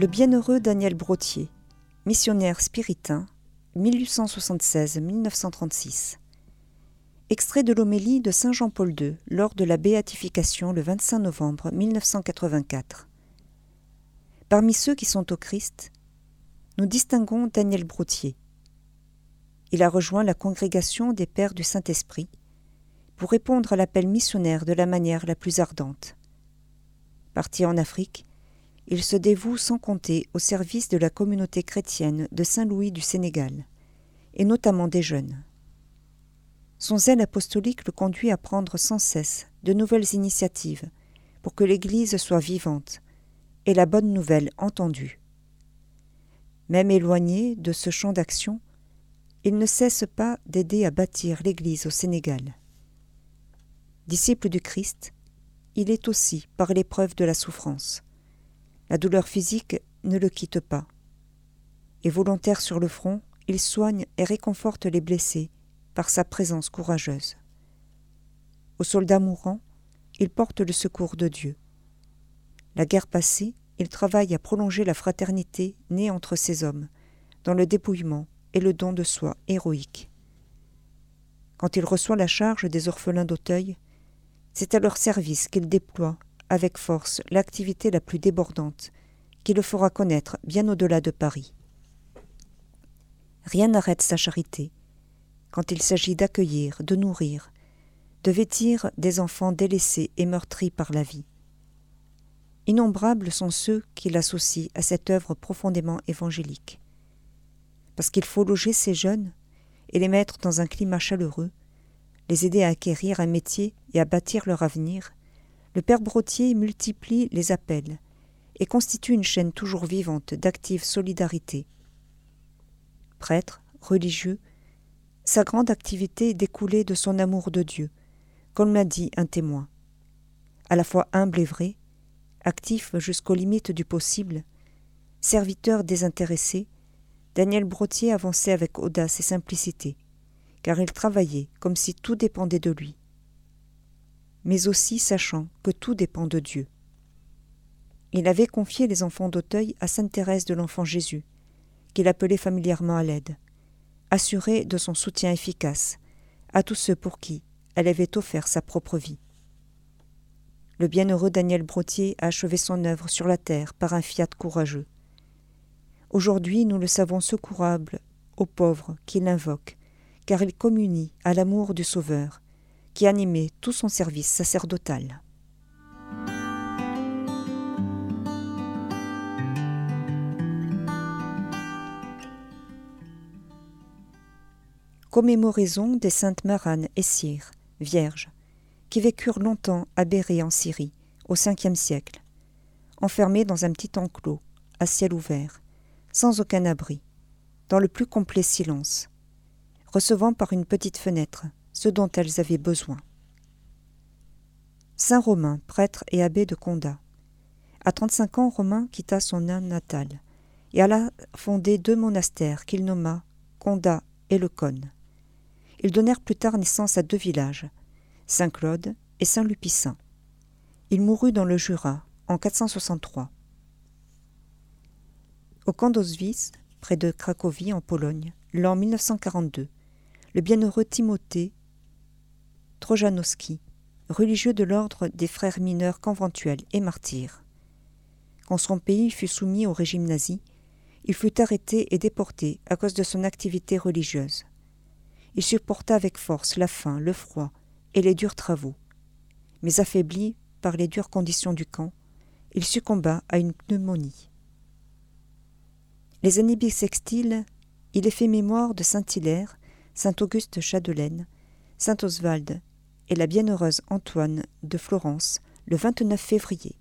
bienheureux Daniel Brotier, missionnaire spiritain, 1876-1936. Extrait de l'homélie de Saint Jean-Paul II lors de la béatification le 25 novembre 1984. Parmi ceux qui sont au Christ, nous distinguons Daniel Brotier. Il a rejoint la congrégation des Pères du Saint-Esprit pour répondre à l'appel missionnaire de la manière la plus ardente. Parti en Afrique, il se dévoue sans compter au service de la communauté chrétienne de Saint-Louis du Sénégal, et notamment des jeunes. Son zèle apostolique le conduit à prendre sans cesse de nouvelles initiatives pour que l'Église soit vivante et la bonne nouvelle entendue. Même éloigné de ce champ d'action, il ne cesse pas d'aider à bâtir l'Église au Sénégal. Disciple du Christ, il est aussi par l'épreuve de la souffrance. La douleur physique ne le quitte pas. Et volontaire sur le front, il soigne et réconforte les blessés par sa présence courageuse. Aux soldats mourants, il porte le secours de Dieu. La guerre passée, il travaille à prolonger la fraternité née entre ces hommes, dans le dépouillement et le don de soi héroïque. Quand il reçoit la charge des orphelins d'Auteuil, c'est à leur service qu'il déploie avec force l'activité la plus débordante qui le fera connaître bien au-delà de Paris. Rien n'arrête sa charité quand il s'agit d'accueillir, de nourrir, de vêtir des enfants délaissés et meurtris par la vie. Innombrables sont ceux qui l'associent à cette œuvre profondément évangélique. Parce qu'il faut loger ces jeunes et les mettre dans un climat chaleureux, les aider à acquérir un métier et à bâtir leur avenir, le Père Brotier multiplie les appels et constitue une chaîne toujours vivante d'active solidarité. Prêtre, religieux, sa grande activité découlait de son amour de Dieu, comme l'a dit un témoin. À la fois humble et vrai, actif jusqu'aux limites du possible, serviteur désintéressé, Daniel Brotier avançait avec audace et simplicité, car il travaillait comme si tout dépendait de lui, mais aussi sachant que tout dépend de Dieu. Il avait confié les enfants d'Auteuil à Sainte Thérèse de l'Enfant Jésus, qu'il appelait familièrement à l'aide, assurée de son soutien efficace à tous ceux pour qui elle avait offert sa propre vie. Le bienheureux Daniel Brotier a achevé son œuvre sur la terre par un fiat courageux. Aujourd'hui, nous le savons secourable aux pauvres qui l'invoquent, car il communie à l'amour du Sauveur, qui animait tout son service sacerdotal. commémoraison des saintes Marane et Cyr, vierges, qui vécurent longtemps à Béré en Syrie, au Ve siècle, enfermées dans un petit enclos, à ciel ouvert, sans aucun abri, dans le plus complet silence, recevant par une petite fenêtre ce dont elles avaient besoin. Saint Romain, prêtre et abbé de Condat. À trente-cinq ans, Romain quitta son âne natal et alla fonder deux monastères qu'il nomma Condat et Le Cône. Ils donnèrent plus tard naissance à deux villages, Saint-Claude et Saint-Lupicin. Il mourut dans le Jura en 463. Au camp près de Cracovie en Pologne, l'an 1942, le bienheureux Timothée Trojanowski, religieux de l'ordre des frères mineurs conventuels et martyrs. Quand son pays fut soumis au régime nazi, il fut arrêté et déporté à cause de son activité religieuse. Il supporta avec force la faim, le froid et les durs travaux. Mais affaibli par les dures conditions du camp, il succomba à une pneumonie. Les années bissextiles, il est fait mémoire de Saint-Hilaire, Saint-Auguste Chadelaine, Saint Oswald et la bienheureuse Antoine de Florence le 29 février.